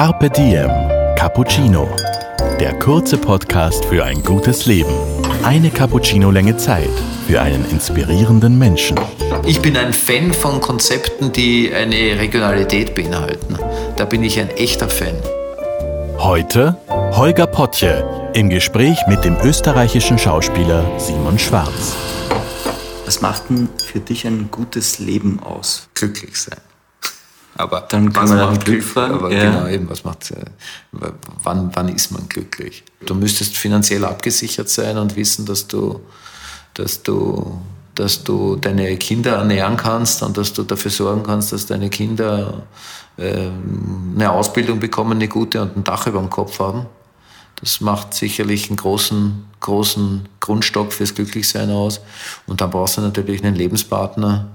Carpe Diem Cappuccino. Der kurze Podcast für ein gutes Leben. Eine Cappuccino-Länge Zeit für einen inspirierenden Menschen. Ich bin ein Fan von Konzepten, die eine Regionalität beinhalten. Da bin ich ein echter Fan. Heute Holger Potje im Gespräch mit dem österreichischen Schauspieler Simon Schwarz. Was macht denn für dich ein gutes Leben aus? Glücklich sein. Aber dann kann man nach Glück, Glück fragen. Aber ja. genau, eben, was macht, äh, wann, wann ist man glücklich? Du müsstest finanziell abgesichert sein und wissen, dass du, dass du, dass du deine Kinder ernähren kannst und dass du dafür sorgen kannst, dass deine Kinder äh, eine Ausbildung bekommen, eine gute und ein Dach über dem Kopf haben. Das macht sicherlich einen großen, großen Grundstock fürs Glücklichsein aus. Und dann brauchst du natürlich einen Lebenspartner,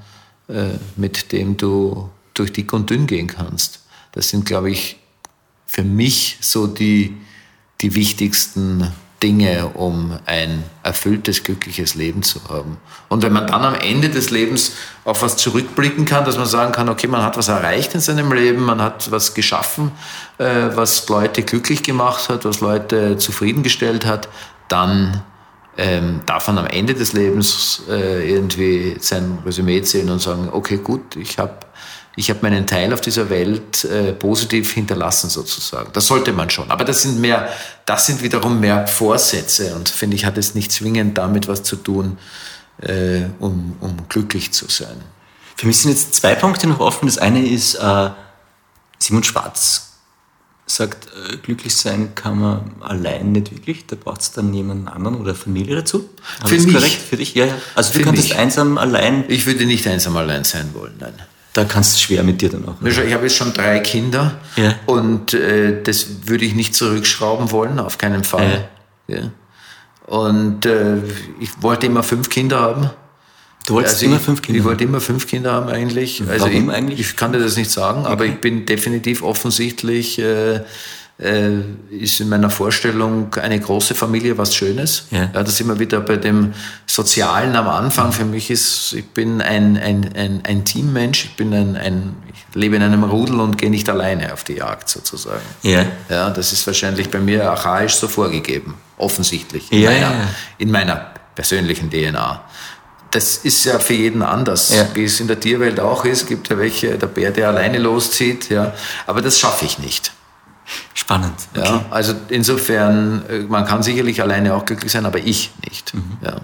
äh, mit dem du durch dick und dünn gehen kannst. Das sind, glaube ich, für mich so die, die wichtigsten Dinge, um ein erfülltes, glückliches Leben zu haben. Und wenn man dann am Ende des Lebens auf was zurückblicken kann, dass man sagen kann, okay, man hat was erreicht in seinem Leben, man hat was geschaffen, äh, was Leute glücklich gemacht hat, was Leute zufriedengestellt hat, dann ähm, darf man am Ende des Lebens äh, irgendwie sein Resümee zählen und sagen, okay, gut, ich habe ich habe meinen Teil auf dieser Welt äh, positiv hinterlassen sozusagen. Das sollte man schon. Aber das sind mehr, das sind wiederum mehr Vorsätze und finde ich, hat es nicht zwingend damit was zu tun, äh, um, um glücklich zu sein. Für mich sind jetzt zwei Punkte noch offen. Das eine ist, äh, Simon Schwarz sagt, äh, glücklich sein kann man allein nicht wirklich. Da braucht es dann jemanden anderen oder Familie dazu. Für mich. Korrekt? Für dich? Ja, ja. Also du könntest mich. einsam allein. Ich würde nicht einsam allein sein wollen, nein da kannst du schwer mit dir dann auch. Ich habe jetzt schon drei Kinder ja. und äh, das würde ich nicht zurückschrauben wollen, auf keinen Fall. Ja. ja. Und äh, ich wollte immer fünf Kinder haben. Du wolltest also immer fünf Kinder? Ich wollte immer fünf Kinder haben eigentlich. Also Warum ich, eigentlich? Ich kann dir das nicht sagen, okay. aber ich bin definitiv offensichtlich äh, äh, ist in meiner Vorstellung eine große Familie was Schönes. Ja. ja, das wir wieder bei dem Sozialen am Anfang. Für mich ist, ich bin ein, ein, ein, ein Teammensch, ich bin ein, ein, ich lebe in einem Rudel und gehe nicht alleine auf die Jagd sozusagen. Ja. ja, das ist wahrscheinlich bei mir archaisch so vorgegeben, offensichtlich, in, ja, meiner, ja. in meiner persönlichen DNA das ist ja für jeden anders, ja. wie es in der Tierwelt auch ist. Es gibt ja welche, der Bär, der alleine loszieht, ja. Aber das schaffe ich nicht. Spannend. Okay. Ja, also insofern, äh, man kann sicherlich alleine auch glücklich sein, aber ich nicht. Mhm. Ja.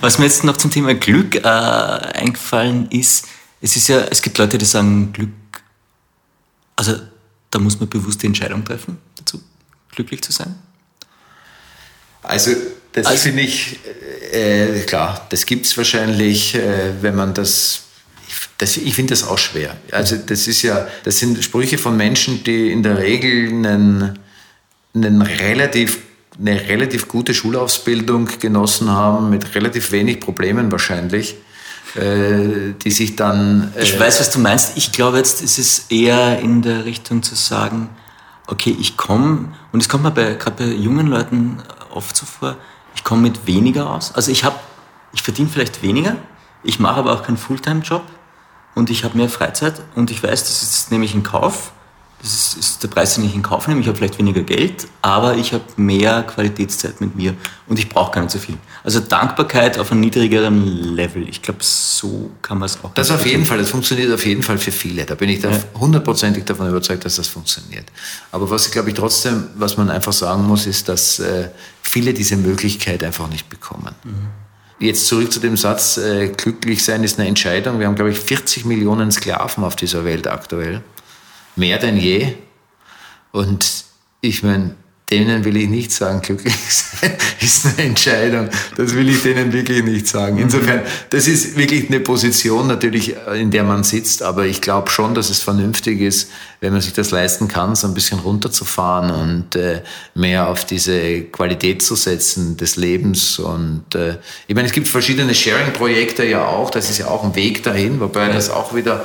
Was mir jetzt noch zum Thema Glück äh, eingefallen ist, es ist ja, es gibt Leute, die sagen, Glück, also da muss man bewusst die Entscheidung treffen, dazu glücklich zu sein. Also das also, finde ich, äh, klar, das gibt es wahrscheinlich, äh, wenn man das das, ich finde das auch schwer. Also das ist ja, das sind Sprüche von Menschen, die in der Regel einen, einen relativ, eine relativ gute Schulausbildung genossen haben, mit relativ wenig Problemen wahrscheinlich, äh, die sich dann... Äh ich weiß, was du meinst. Ich glaube, jetzt ist es eher in der Richtung zu sagen, okay, ich komme, und es kommt mir gerade bei jungen Leuten oft so vor, ich komme mit weniger aus. Also ich habe, ich verdiene vielleicht weniger, ich mache aber auch keinen Fulltime-Job und ich habe mehr Freizeit und ich weiß, das ist nämlich in Kauf. Das ist, ist der Preis, den ich in Kauf nehme. Ich habe vielleicht weniger Geld, aber ich habe mehr Qualitätszeit mit mir und ich brauche gar nicht so viel. Also Dankbarkeit auf einem niedrigeren Level. Ich glaube, so kann man es auch. Das auf jeden Fall, das funktioniert auf jeden Fall für viele. Da bin ich hundertprozentig davon überzeugt, dass das funktioniert. Aber was, glaube ich, trotzdem, was man einfach sagen muss, ist, dass äh, viele diese Möglichkeit einfach nicht bekommen. Mhm. Jetzt zurück zu dem Satz, äh, glücklich sein ist eine Entscheidung. Wir haben, glaube ich, 40 Millionen Sklaven auf dieser Welt aktuell. Mehr denn je. Und ich meine, denen will ich nicht sagen, glücklich sein ist eine Entscheidung. Das will ich denen wirklich nicht sagen. Insofern, das ist wirklich eine Position natürlich, in der man sitzt, aber ich glaube schon, dass es vernünftig ist, wenn man sich das leisten kann, so ein bisschen runterzufahren und äh, mehr auf diese Qualität zu setzen des Lebens. Und äh, ich meine, es gibt verschiedene Sharing-Projekte ja auch, das ist ja auch ein Weg dahin, wobei das auch wieder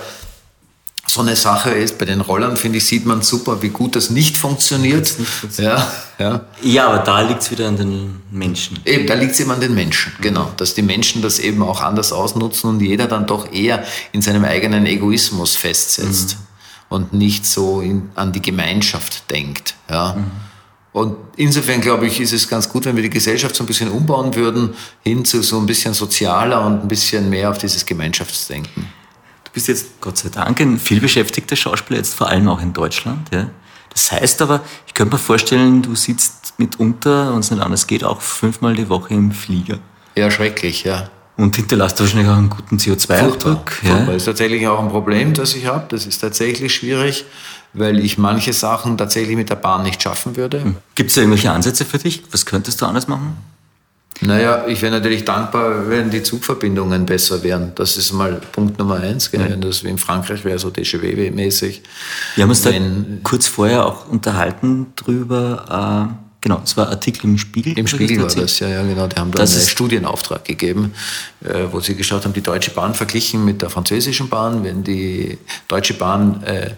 so eine Sache ist. Bei den Rollern, finde ich, sieht man super, wie gut das nicht funktioniert. Das nicht funktioniert. Ja, ja. ja, aber da liegt es wieder an den Menschen. Eben, da liegt es eben an den Menschen, genau. Dass die Menschen das eben auch anders ausnutzen und jeder dann doch eher in seinem eigenen Egoismus festsetzt. Mhm. und nicht so in, an die Gemeinschaft denkt. Ja. Mhm. Und insofern glaube ich, ist es ganz gut, wenn wir die Gesellschaft so ein bisschen umbauen würden, hin zu so ein bisschen sozialer und ein bisschen mehr auf dieses Gemeinschaftsdenken. Du bist jetzt, Gott sei Dank, ein vielbeschäftigter Schauspieler, jetzt vor allem auch in Deutschland. Ja? Das heißt aber, ich könnte mir vorstellen, du sitzt mitunter, wenn es nicht anders geht, auch fünfmal die Woche im Flieger. Ja, schrecklich, ja. Und hinterlasst wahrscheinlich auch einen guten CO2-Abdruck. Ja. Das ist tatsächlich auch ein Problem, das ich habe. Das ist tatsächlich schwierig, weil ich manche Sachen tatsächlich mit der Bahn nicht schaffen würde. Hm. Gibt es da irgendwelche Ansätze für dich? Was könntest du anders machen? Naja, ich wäre natürlich dankbar, wenn die Zugverbindungen besser wären. Das ist mal Punkt Nummer eins. Gell? Wenn das wie in Frankreich wäre, so DGW-mäßig. Wir haben uns da kurz vorher auch unterhalten drüber. Äh Genau, es war Artikel im Spiegel. Im Spiegel war das, ja, ja, genau. Die haben da einen Studienauftrag gegeben, äh, wo sie geschaut haben, die Deutsche Bahn verglichen mit der französischen Bahn. Wenn die Deutsche Bahn äh,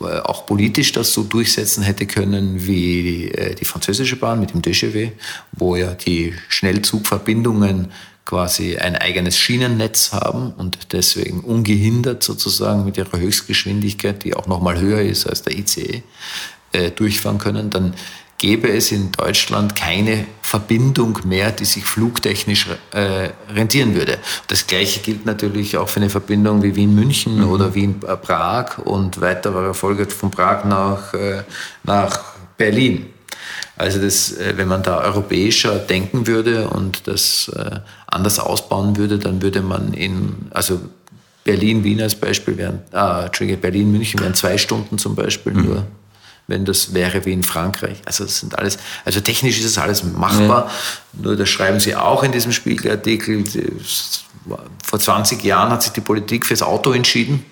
auch politisch das so durchsetzen hätte können wie äh, die französische Bahn mit dem DGW, wo ja die Schnellzugverbindungen quasi ein eigenes Schienennetz haben und deswegen ungehindert sozusagen mit ihrer Höchstgeschwindigkeit, die auch nochmal höher ist als der ICE, äh, durchfahren können, dann gäbe es in Deutschland keine Verbindung mehr, die sich flugtechnisch äh, rentieren würde. Das Gleiche gilt natürlich auch für eine Verbindung wie Wien-München mhm. oder Wien-Prag und weitere Folge von Prag nach, äh, nach Berlin. Also das, äh, wenn man da europäischer denken würde und das äh, anders ausbauen würde, dann würde man in, also Berlin-Wien als Beispiel wären, ah, Entschuldige, Berlin-München wären zwei Stunden zum Beispiel mhm. nur wenn das wäre wie in Frankreich. Also das sind alles, also technisch ist das alles machbar. Ja. Nur das schreiben sie auch in diesem Spiegelartikel. Vor 20 Jahren hat sich die Politik fürs Auto entschieden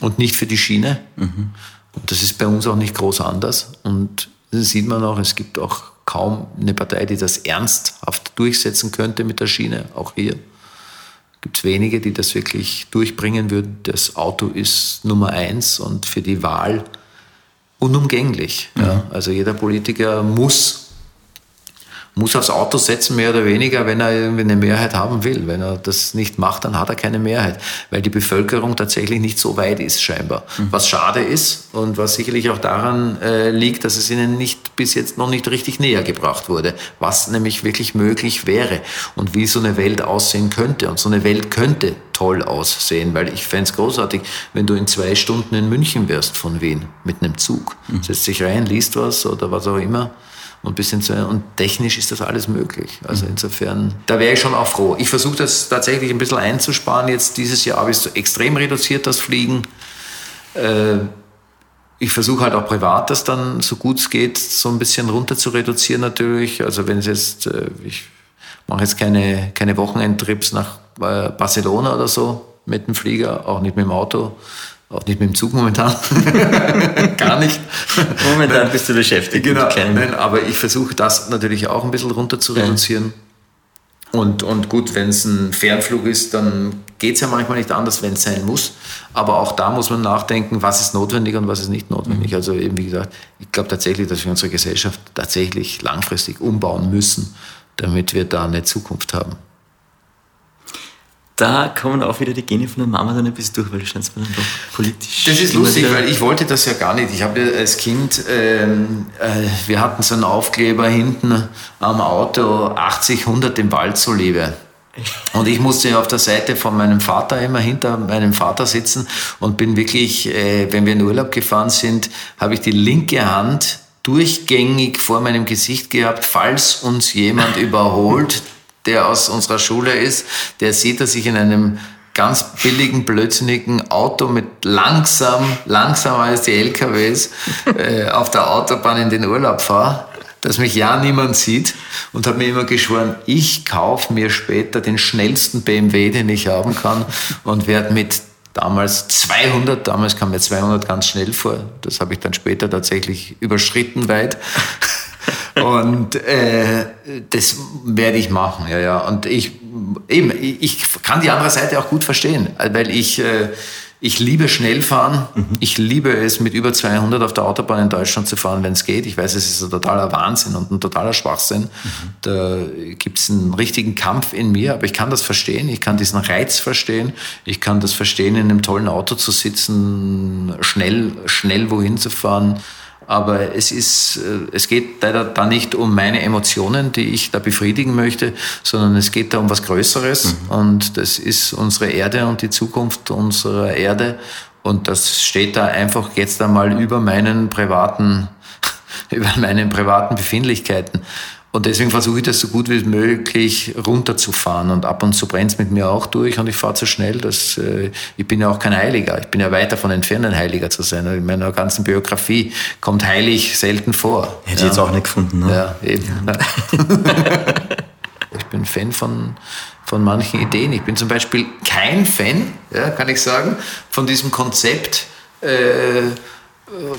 und nicht für die Schiene. Mhm. Und das ist bei uns auch nicht groß anders. Und das sieht man auch, es gibt auch kaum eine Partei, die das ernsthaft durchsetzen könnte mit der Schiene, auch hier gibt es wenige, die das wirklich durchbringen würden. Das Auto ist Nummer eins und für die Wahl unumgänglich. Ja. Also jeder Politiker muss muss aufs Auto setzen, mehr oder weniger, wenn er irgendwie eine Mehrheit haben will. Wenn er das nicht macht, dann hat er keine Mehrheit, weil die Bevölkerung tatsächlich nicht so weit ist, scheinbar. Mhm. Was schade ist und was sicherlich auch daran äh, liegt, dass es ihnen nicht bis jetzt noch nicht richtig näher gebracht wurde, was nämlich wirklich möglich wäre und wie so eine Welt aussehen könnte. Und so eine Welt könnte toll aussehen, weil ich fände es großartig, wenn du in zwei Stunden in München wärst von Wien mit einem Zug. Mhm. Setzt sich rein, liest was oder was auch immer und bisschen zu, und technisch ist das alles möglich. Also insofern, da wäre ich schon auch froh. Ich versuche das tatsächlich ein bisschen einzusparen. Jetzt dieses Jahr habe ich es extrem reduziert, das Fliegen. Äh, ich versuche halt auch privat das dann, so gut es geht, so ein bisschen runter zu reduzieren natürlich. Also wenn es jetzt, äh, ich mache jetzt keine, keine Wochenendtrips nach äh, Barcelona oder so mit dem Flieger, auch nicht mit dem Auto. Auch nicht mit dem Zug momentan. Gar nicht. Momentan bist du beschäftigt. Genau. Nein, aber ich versuche das natürlich auch ein bisschen runter zu reduzieren. Ja. Und, und gut, wenn es ein Fernflug ist, dann geht es ja manchmal nicht anders, wenn es sein muss. Aber auch da muss man nachdenken, was ist notwendig und was ist nicht notwendig. Mhm. Also eben wie gesagt, ich glaube tatsächlich, dass wir unsere Gesellschaft tatsächlich langfristig umbauen müssen, damit wir da eine Zukunft haben da kommen auch wieder die Gene von der Mama dann ein bisschen durch, weil du scheinst mir dann doch politisch. Das ist lustig, weil ich wollte das ja gar nicht. Ich habe als Kind, ähm, äh, wir hatten so einen Aufkleber hinten am Auto, 80, 100 im Wald so lebe. Und ich musste auf der Seite von meinem Vater immer hinter meinem Vater sitzen und bin wirklich, äh, wenn wir in Urlaub gefahren sind, habe ich die linke Hand durchgängig vor meinem Gesicht gehabt, falls uns jemand überholt, der aus unserer Schule ist, der sieht, dass ich in einem ganz billigen, blödsinnigen Auto mit langsam, langsamer als die LKWs äh, auf der Autobahn in den Urlaub fahre, dass mich ja niemand sieht und habe mir immer geschworen, ich kaufe mir später den schnellsten BMW, den ich haben kann und werde mit damals 200, damals kam mir 200 ganz schnell vor, das habe ich dann später tatsächlich überschritten weit. Und äh, das werde ich machen, ja, ja. Und ich, eben, ich kann die andere Seite auch gut verstehen, weil ich, äh, Ich liebe Schnellfahren. Mhm. Ich liebe es, mit über 200 auf der Autobahn in Deutschland zu fahren, wenn es geht. Ich weiß, es ist ein totaler Wahnsinn und ein totaler Schwachsinn. Mhm. Da gibt es einen richtigen Kampf in mir, aber ich kann das verstehen. Ich kann diesen Reiz verstehen. Ich kann das verstehen, in einem tollen Auto zu sitzen, schnell, schnell wohin zu fahren. Aber es ist, äh, es geht leider da nicht um meine Emotionen, die ich da befriedigen möchte, sondern es geht da um was Größeres. Mhm. Und das ist unsere Erde und die Zukunft unserer Erde. Und das steht da einfach jetzt einmal über meinen privaten, über meinen privaten Befindlichkeiten. Und deswegen versuche ich das so gut wie möglich runterzufahren. Und ab und zu brennt es mit mir auch durch und ich fahre zu schnell. Dass, äh, ich bin ja auch kein Heiliger. Ich bin ja weit davon entfernt, ein Heiliger zu sein. In meiner ganzen Biografie kommt heilig selten vor. Hätte ja. ich jetzt auch nicht gefunden. Ne? Ja, eben. Ja. ich bin Fan von, von manchen Ideen. Ich bin zum Beispiel kein Fan, ja, kann ich sagen, von diesem Konzept, äh,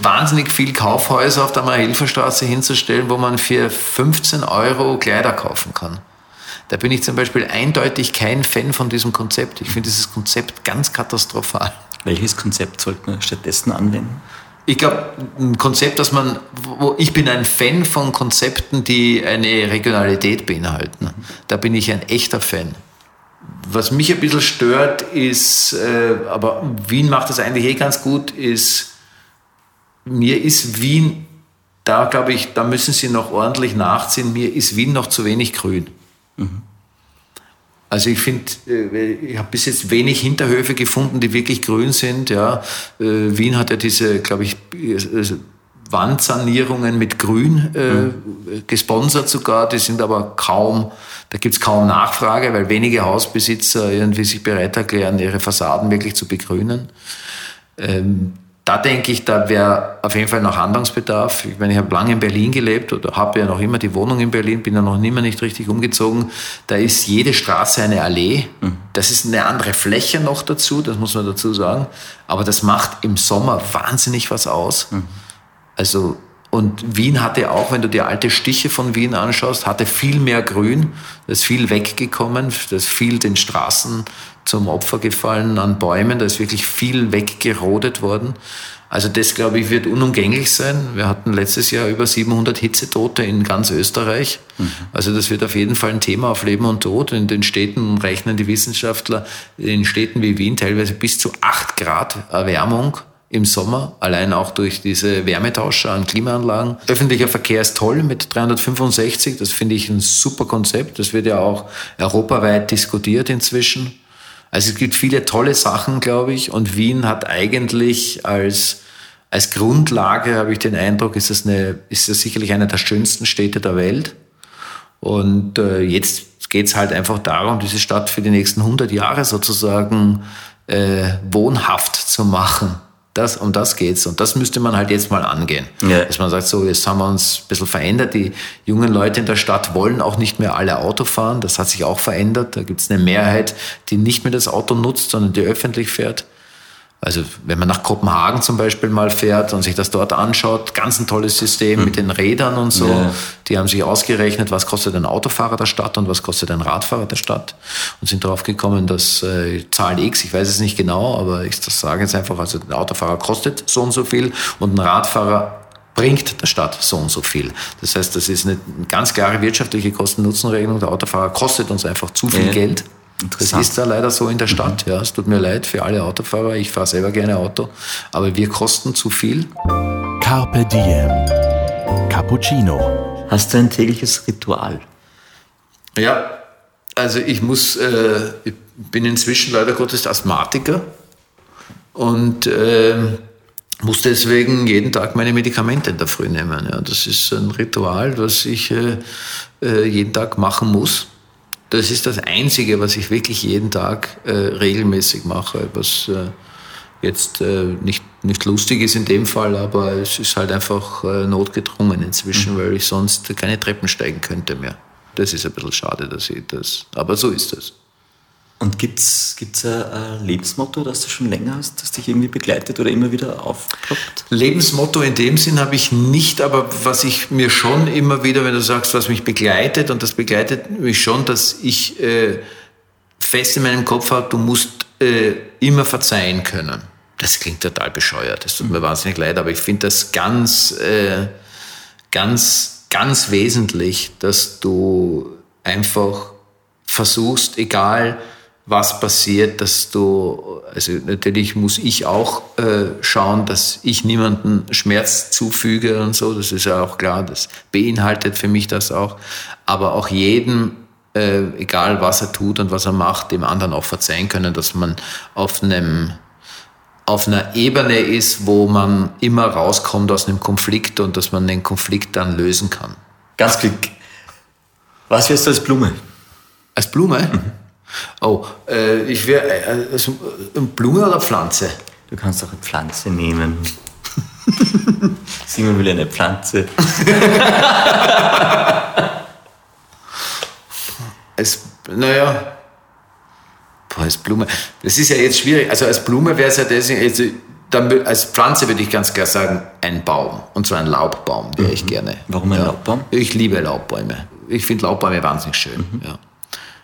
wahnsinnig viel Kaufhäuser auf der Mahilferstraße hinzustellen, wo man für 15 Euro Kleider kaufen kann. Da bin ich zum Beispiel eindeutig kein Fan von diesem Konzept. Ich finde dieses Konzept ganz katastrophal. Welches Konzept sollte man stattdessen anwenden? Ich glaube, ein Konzept, dass man, wo ich bin ein Fan von Konzepten, die eine Regionalität beinhalten. Da bin ich ein echter Fan. Was mich ein bisschen stört, ist, äh, aber Wien macht das eigentlich eh ganz gut, ist mir ist Wien, da glaube ich, da müssen Sie noch ordentlich nachziehen, mir ist Wien noch zu wenig grün. Mhm. Also ich finde, äh, ich habe bis jetzt wenig Hinterhöfe gefunden, die wirklich grün sind. Ja. Äh, Wien hat ja diese, glaube ich, äh, Wandsanierungen mit Grün äh, mhm. gesponsert sogar. Die sind aber kaum, da gibt es kaum Nachfrage, weil wenige Hausbesitzer irgendwie sich bereit erklären, ihre Fassaden wirklich zu begrünen. Ähm, da denke ich, da wäre auf jeden Fall noch Handlungsbedarf. Ich meine, ich habe lange in Berlin gelebt oder habe ja noch immer die Wohnung in Berlin, bin ja noch immer nicht richtig umgezogen. Da ist jede Straße eine Allee. Mhm. Das ist eine andere Fläche noch dazu, das muss man dazu sagen. Aber das macht im Sommer wahnsinnig was aus. Mhm. Also und Wien hatte auch, wenn du dir alte Stiche von Wien anschaust, hatte viel mehr Grün. Da ist viel weggekommen, da ist viel den Straßen zum Opfer gefallen an Bäumen. Da ist wirklich viel weggerodet worden. Also das, glaube ich, wird unumgänglich sein. Wir hatten letztes Jahr über 700 Hitzetote in ganz Österreich. Mhm. Also das wird auf jeden Fall ein Thema auf Leben und Tod. In den Städten rechnen die Wissenschaftler in Städten wie Wien teilweise bis zu 8 Grad Erwärmung im Sommer, allein auch durch diese Wärmetauscher an Klimaanlagen. Öffentlicher Verkehr ist toll mit 365, das finde ich ein super Konzept. Das wird ja auch europaweit diskutiert inzwischen. Also es gibt viele tolle Sachen, glaube ich, und Wien hat eigentlich als als Grundlage habe ich den Eindruck, ist es eine, ist es sicherlich eine der schönsten Städte der Welt. Und äh, jetzt geht es halt einfach darum, diese Stadt für die nächsten 100 Jahre sozusagen äh, wohnhaft zu machen. Das, um das geht's. Und das müsste man halt jetzt mal angehen. Ja. Dass man sagt, so, jetzt haben wir uns ein bisschen verändert. Die jungen Leute in der Stadt wollen auch nicht mehr alle Auto fahren. Das hat sich auch verändert. Da gibt's eine Mehrheit, die nicht mehr das Auto nutzt, sondern die öffentlich fährt. Also wenn man nach Kopenhagen zum Beispiel mal fährt und sich das dort anschaut, ganz ein tolles System mhm. mit den Rädern und so. Ja. Die haben sich ausgerechnet, was kostet ein Autofahrer der Stadt und was kostet ein Radfahrer der Stadt und sind darauf gekommen, dass äh, Zahl X, ich weiß es nicht genau, aber ich das sage jetzt einfach, also der Autofahrer kostet so und so viel und ein Radfahrer bringt der Stadt so und so viel. Das heißt, das ist eine ganz klare wirtschaftliche Kosten-Nutzen-Rechnung. Der Autofahrer kostet uns einfach zu viel ja. Geld. Das ist da leider so in der Stadt. Mhm. Ja, es tut mir leid für alle Autofahrer. Ich fahre selber gerne Auto, aber wir kosten zu viel. Carpe diem. Cappuccino. Hast du ein tägliches Ritual? Ja, also ich muss, äh, ich bin inzwischen leider Gottes Asthmatiker und äh, muss deswegen jeden Tag meine Medikamente in der Früh nehmen. Ja, das ist ein Ritual, was ich äh, äh jeden Tag machen muss. Das ist das Einzige, was ich wirklich jeden Tag äh, regelmäßig mache, was äh, jetzt äh, nicht, nicht lustig ist in dem Fall, aber es ist halt einfach äh, notgedrungen inzwischen, mhm. weil ich sonst keine Treppen steigen könnte mehr. Das ist ein bisschen schade, dass ich das, aber so ist das. Und gibt es ein Lebensmotto, das du schon länger hast, das dich irgendwie begleitet oder immer wieder aufploppt? Lebensmotto in dem Sinn habe ich nicht, aber was ich mir schon immer wieder, wenn du sagst, was mich begleitet, und das begleitet mich schon, dass ich äh, fest in meinem Kopf habe, du musst äh, immer verzeihen können. das klingt total bescheuert. Das tut mir wahnsinnig leid, aber ich finde das ganz, äh, ganz, ganz wesentlich, dass du einfach versuchst, egal was passiert, dass du, also natürlich muss ich auch äh, schauen, dass ich niemanden Schmerz zufüge und so, das ist ja auch klar, das beinhaltet für mich das auch, aber auch jedem, äh, egal was er tut und was er macht, dem anderen auch verzeihen können, dass man auf einem auf einer Ebene ist, wo man immer rauskommt aus einem Konflikt und dass man den Konflikt dann lösen kann. Ganz Glück. Was wirst du als Blume? Als Blume? Mhm. Oh, äh, ich wäre äh, also, äh, Blume oder Pflanze? Du kannst auch eine Pflanze nehmen. Simon will eine Pflanze. es, naja, boah, als Blume. Das ist ja jetzt schwierig. Also als Blume wäre es ja deswegen, also, dann, als Pflanze würde ich ganz klar sagen, ein Baum. Und zwar ein Laubbaum wäre ich mhm. gerne. Warum ein ja. Laubbbaum? Ich liebe Laubbäume. Ich finde Laubbäume wahnsinnig schön. Mhm. Ja.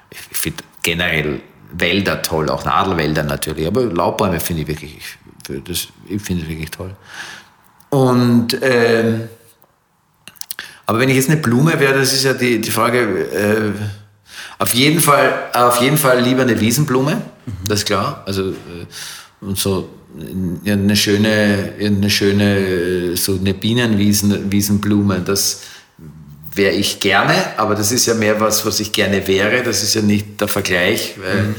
Ich, ich finde generell Wälder toll, auch Nadelwälder natürlich, aber Laubbäume finde ich wirklich, ich, das, ich finde es wirklich toll. Und, ähm, aber wenn ich jetzt eine Blume wäre, das ist ja die, die Frage, äh, auf jeden Fall, auf jeden Fall lieber eine Wiesenblume, mhm. das ist klar. Also, äh, und so eine schöne, eine schöne, so eine Bienenwiesenblume, das, wäre ich gerne, aber das ist ja mehr was, was ich gerne wäre. Das ist ja nicht der Vergleich, weil mhm.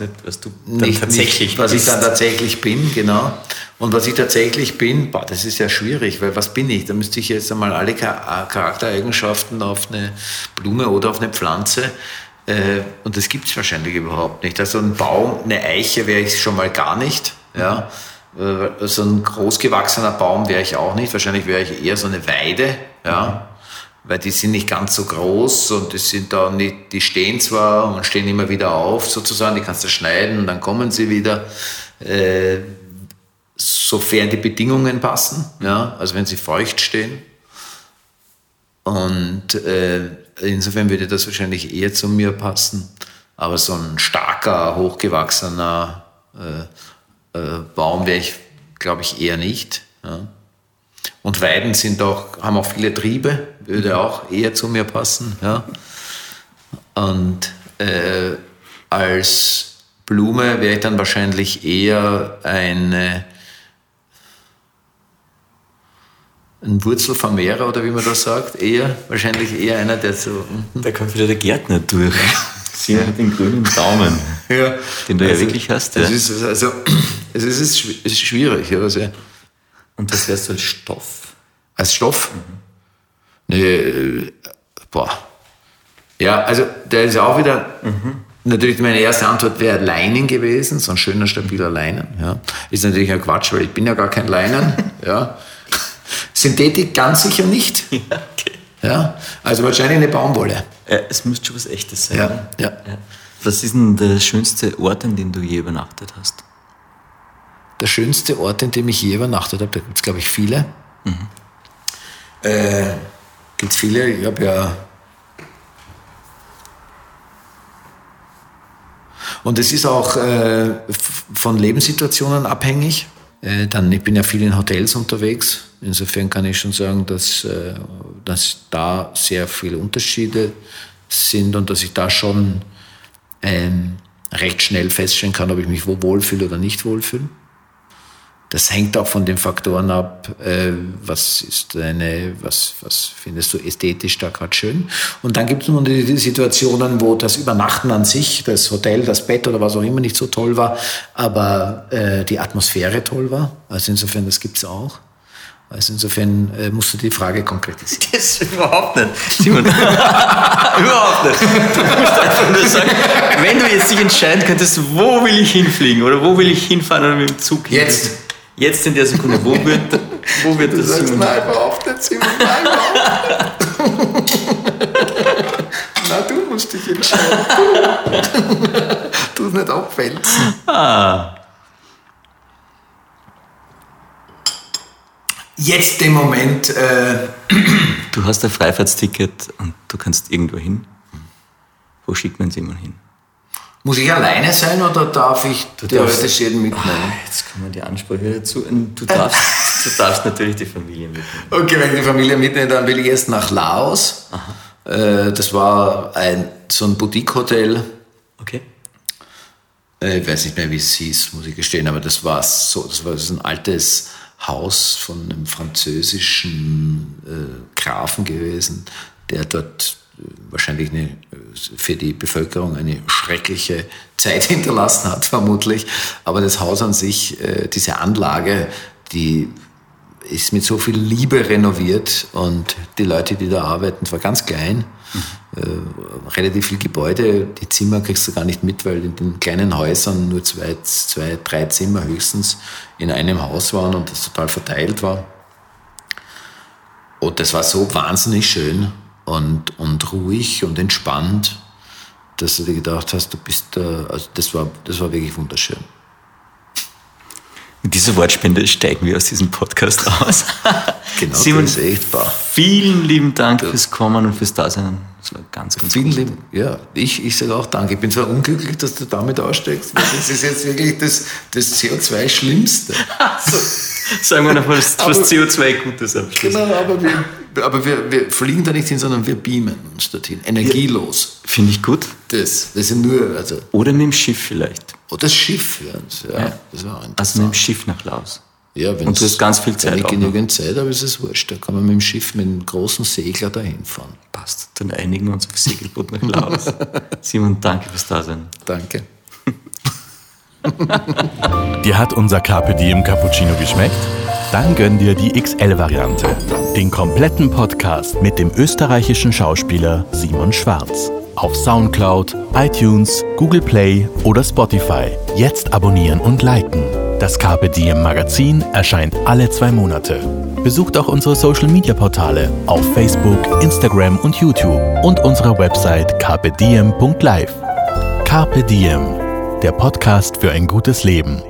nicht, was du nicht, tatsächlich nicht, was bist. ich dann tatsächlich bin, genau. Und was ich tatsächlich bin, boah, das ist ja schwierig, weil was bin ich? Da müsste ich jetzt einmal alle Charaktereigenschaften auf eine Blume oder auf eine Pflanze äh, und das gibt es wahrscheinlich überhaupt nicht. Also ein Baum, eine Eiche wäre ich schon mal gar nicht. Ja. Äh, so ein großgewachsener Baum wäre ich auch nicht. Wahrscheinlich wäre ich eher so eine Weide. Ja. Weil die sind nicht ganz so groß und die sind da nicht, die stehen zwar und stehen immer wieder auf sozusagen, die kannst du schneiden und dann kommen sie wieder, äh, sofern die Bedingungen passen, ja, also wenn sie feucht stehen. Und äh, insofern würde das wahrscheinlich eher zu mir passen. Aber so ein starker, hochgewachsener äh, äh, Baum wäre ich, glaube ich, eher nicht. Ja. Und Weiden sind auch, haben auch viele Triebe, würde auch eher zu mir passen. Ja. Und äh, als Blume wäre ich dann wahrscheinlich eher eine, ein Wurzelvermehrer oder wie man das sagt, eher, wahrscheinlich eher einer, der so. Mhm. Da kommt wieder der Gärtner durch. Sie ja. mit dem grünen Daumen, ja. den du also, ja wirklich hast. Ja. Es ist, also, es ist, es ist schwierig. Also, und das wärst du als Stoff? Als Stoff? Mhm. Nee, boah. Ja, also der ist auch wieder. Mhm. Natürlich, meine erste Antwort wäre Leinen gewesen, so ein schöner, stabiler Leinen. Ja. Ist natürlich ein Quatsch, weil ich bin ja gar kein Leinen. ja. Synthetik ganz sicher nicht. Ja, okay. ja. Also wahrscheinlich eine Baumwolle. Ja, es müsste schon was Echtes sein. Ja, ja. ja. Was ist denn der schönste Ort, an dem du je übernachtet hast? Der schönste Ort, in dem ich je übernachtet habe. Da gibt es, glaube ich, viele. Mhm. Äh, gibt es viele. Ich habe ja. Und es ist auch äh, von Lebenssituationen abhängig. Äh, dann, ich bin ja viel in Hotels unterwegs. Insofern kann ich schon sagen, dass, äh, dass da sehr viele Unterschiede sind und dass ich da schon ähm, recht schnell feststellen kann, ob ich mich wo wohlfühle oder nicht wohlfühle. Das hängt auch von den Faktoren ab, äh, was ist deine, was, was findest du ästhetisch da gerade schön. Und dann gibt es nun die Situationen, wo das Übernachten an sich, das Hotel, das Bett oder was auch immer nicht so toll war, aber äh, die Atmosphäre toll war. Also insofern, das gibt es auch. Also insofern äh, musst du die Frage konkretisieren. Das überhaupt nicht. Simon, überhaupt nicht. Du musst einfach nur sagen, wenn du jetzt dich entscheiden könntest, wo will ich hinfliegen oder wo will ich hinfahren oder mit dem Zug hin? Jetzt. Jetzt in der Sekunde, wo wird, wo wird das Simon? Nein, überhaupt nicht, Simon, nein. Na, du musst dich entscheiden. Du es nicht abwälzen. Ah. Jetzt im Moment. Äh, du hast ein Freifahrtsticket und du kannst irgendwo hin. Wo schickt man Simon hin? Muss ich alleine sein oder darf ich theoretisch jeden mitnehmen? Ah, jetzt kommen die Ansprüche dazu. Du darfst, du darfst natürlich die Familie mitnehmen. Okay, wenn ich die Familie mitnehme, dann will ich erst nach Laos. Äh, das war ein, so ein Boutique-Hotel. Okay. Äh, ich weiß nicht mehr, wie es hieß, muss ich gestehen, aber das war so, das war so ein altes Haus von einem französischen äh, Grafen gewesen, der dort wahrscheinlich eine, für die Bevölkerung eine schreckliche Zeit hinterlassen hat, vermutlich. Aber das Haus an sich, äh, diese Anlage, die ist mit so viel Liebe renoviert und die Leute, die da arbeiten, zwar ganz klein, mhm. äh, relativ viel Gebäude, die Zimmer kriegst du gar nicht mit, weil in den kleinen Häusern nur zwei, zwei, drei Zimmer höchstens in einem Haus waren und das total verteilt war. Und das war so wahnsinnig schön und, und ruhig und entspannt, dass du dir gedacht hast, du bist da, also das war, das war wirklich wunderschön. Mit dieser Wortspende steigen wir aus diesem Podcast raus. genau, Simon, das ist echt wahr. Vielen lieben Dank ja. fürs Kommen und fürs Dasein. Das war ganz, ganz Vielen lieben, ja, ich, ich sage auch Danke. Ich bin zwar unglücklich, dass du damit aussteigst, weil das ist jetzt wirklich das, das CO2-Schlimmste. so, sagen wir noch mal, was CO2 Gutes am Schluss. Genau, aber wir, aber wir, wir fliegen da nicht hin, sondern wir beamen uns dorthin. Energielos. Ja, Finde ich gut. Das, das sind nur, also. Oder mit dem Schiff vielleicht. Oder das Schiff, ja. ja, ja. Das war also mit dem Schiff nach Laos. Ja, Und du hast ganz viel Zeit. Wenn ich genügend Zeit habe, ist es wurscht. Da kann man mit dem Schiff mit einem großen Segler dahin fahren. Passt. Dann einigen wir uns auf Segelboot nach Laos. Simon, danke fürs Dasein. Danke. Dir hat unser Carpe Diem Cappuccino geschmeckt? Dann gönn dir die XL-Variante. Den kompletten Podcast mit dem österreichischen Schauspieler Simon Schwarz. Auf Soundcloud, iTunes, Google Play oder Spotify. Jetzt abonnieren und liken. Das Carpe Diem Magazin erscheint alle zwei Monate. Besucht auch unsere Social Media Portale auf Facebook, Instagram und YouTube und unsere Website carpediem.live. Carpe Diem, der Podcast für ein gutes Leben.